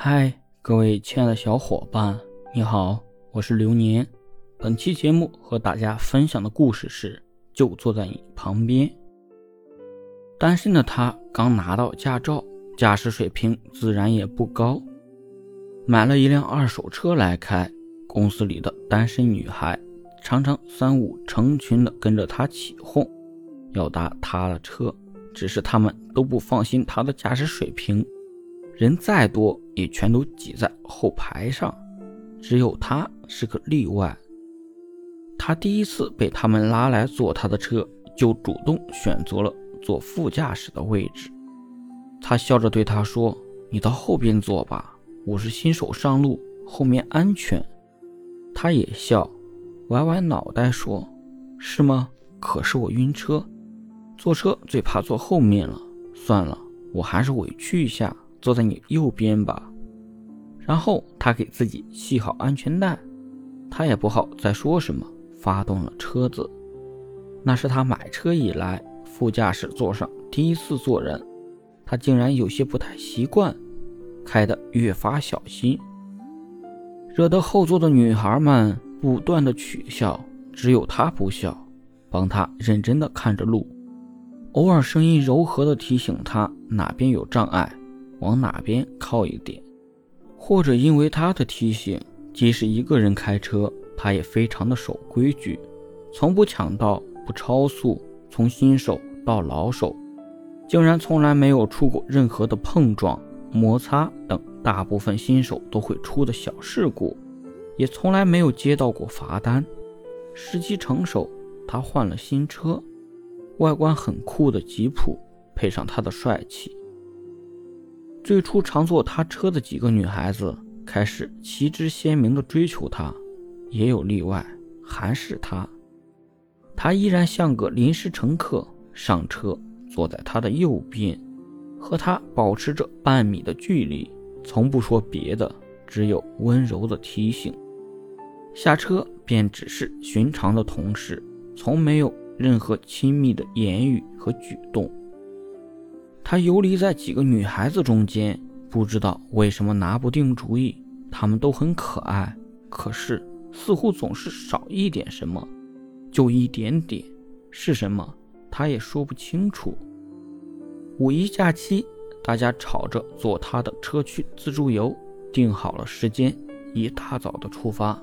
嗨，各位亲爱的小伙伴，你好，我是流年。本期节目和大家分享的故事是：就坐在你旁边。单身的他刚拿到驾照，驾驶水平自然也不高，买了一辆二手车来开。公司里的单身女孩常常三五成群的跟着他起哄，要搭他的车，只是他们都不放心他的驾驶水平。人再多也全都挤在后排上，只有他是个例外。他第一次被他们拉来坐他的车，就主动选择了坐副驾驶的位置。他笑着对他说：“你到后边坐吧，我是新手上路，后面安全。”他也笑，歪歪脑袋说：“是吗？可是我晕车，坐车最怕坐后面了。算了，我还是委屈一下。”坐在你右边吧，然后他给自己系好安全带，他也不好再说什么，发动了车子。那是他买车以来副驾驶座上第一次坐人，他竟然有些不太习惯，开得越发小心，惹得后座的女孩们不断的取笑，只有他不笑，帮他认真的看着路，偶尔声音柔和的提醒他哪边有障碍。往哪边靠一点，或者因为他的提醒，即使一个人开车，他也非常的守规矩，从不抢道，不超速。从新手到老手，竟然从来没有出过任何的碰撞、摩擦等大部分新手都会出的小事故，也从来没有接到过罚单。时机成熟，他换了新车，外观很酷的吉普，配上他的帅气。最初常坐他车的几个女孩子开始旗帜鲜明地追求他，也有例外，还是他。他依然像个临时乘客，上车坐在他的右边，和他保持着半米的距离，从不说别的，只有温柔的提醒。下车便只是寻常的同事，从没有任何亲密的言语和举动。他游离在几个女孩子中间，不知道为什么拿不定主意。她们都很可爱，可是似乎总是少一点什么，就一点点，是什么他也说不清楚。五一假期，大家吵着坐他的车去自助游，定好了时间，一大早的出发。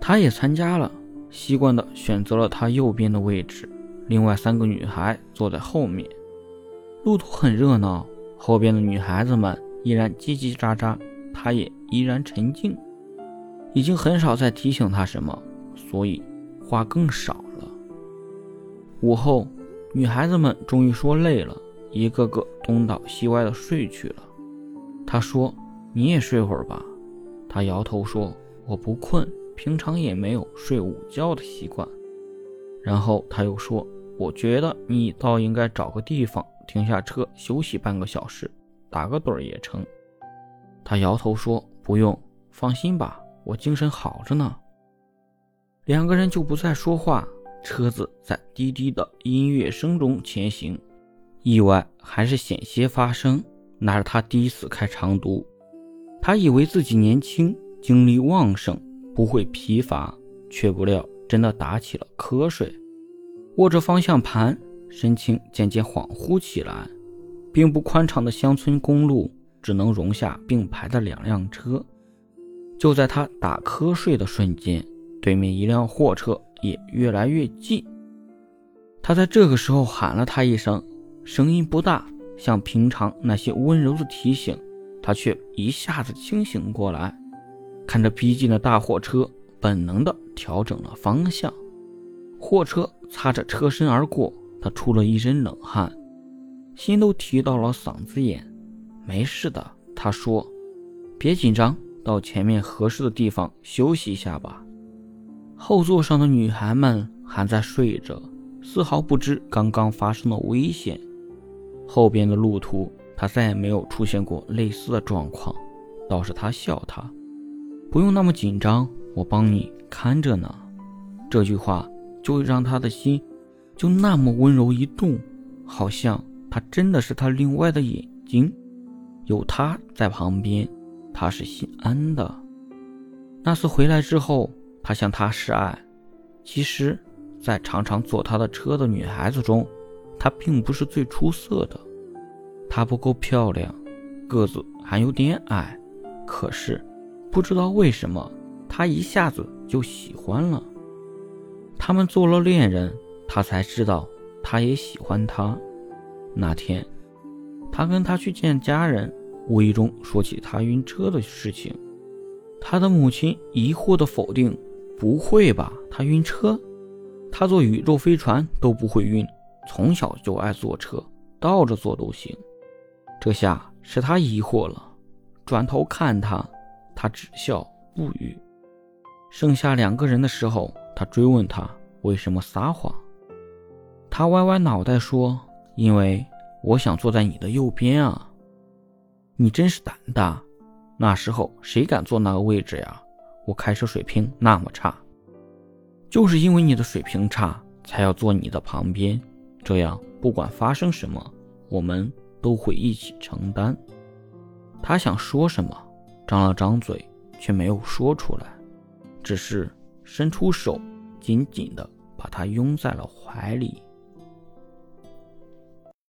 他也参加了，习惯的选择了他右边的位置，另外三个女孩坐在后面。路途很热闹，后边的女孩子们依然叽叽喳喳，他也依然沉静，已经很少再提醒他什么，所以话更少了。午后，女孩子们终于说累了，一个个东倒西歪的睡去了。他说：“你也睡会儿吧。”他摇头说：“我不困，平常也没有睡午觉的习惯。”然后他又说：“我觉得你倒应该找个地方。”停下车休息半个小时，打个盹也成。他摇头说：“不用，放心吧，我精神好着呢。”两个人就不再说话，车子在滴滴的音乐声中前行。意外还是险些发生，那是他第一次开长途。他以为自己年轻，精力旺盛，不会疲乏，却不料真的打起了瞌睡，握着方向盘。神情渐渐恍惚起来，并不宽敞的乡村公路只能容下并排的两辆车。就在他打瞌睡的瞬间，对面一辆货车也越来越近。他在这个时候喊了他一声，声音不大，像平常那些温柔的提醒。他却一下子清醒过来，看着逼近的大货车，本能地调整了方向。货车擦着车身而过。他出了一身冷汗，心都提到了嗓子眼。没事的，他说：“别紧张，到前面合适的地方休息一下吧。”后座上的女孩们还在睡着，丝毫不知刚刚发生的危险。后边的路途，他再也没有出现过类似的状况。倒是他笑他：“不用那么紧张，我帮你看着呢。”这句话就让他的心。就那么温柔一动，好像他真的是他另外的眼睛，有他在旁边，他是心安的。那次回来之后，他向他示爱。其实，在常常坐他的车的女孩子中，她并不是最出色的。她不够漂亮，个子还有点矮。可是，不知道为什么，他一下子就喜欢了。他们做了恋人，他才知道他也喜欢她。那天，他跟他去见家人，无意中说起他晕车的事情。他的母亲疑惑地否定：“不会吧，他晕车？他坐宇宙飞船都不会晕，从小就爱坐车，倒着坐都行。”这下是他疑惑了，转头看他，他只笑不语。剩下两个人的时候，他追问他为什么撒谎。他歪歪脑袋说：“因为我想坐在你的右边啊。”你真是胆大。那时候谁敢坐那个位置呀？我开车水平那么差，就是因为你的水平差，才要坐你的旁边。这样不管发生什么，我们都会一起承担。他想说什么，张了张嘴，却没有说出来，只是伸出手，紧紧地把他拥在了怀里。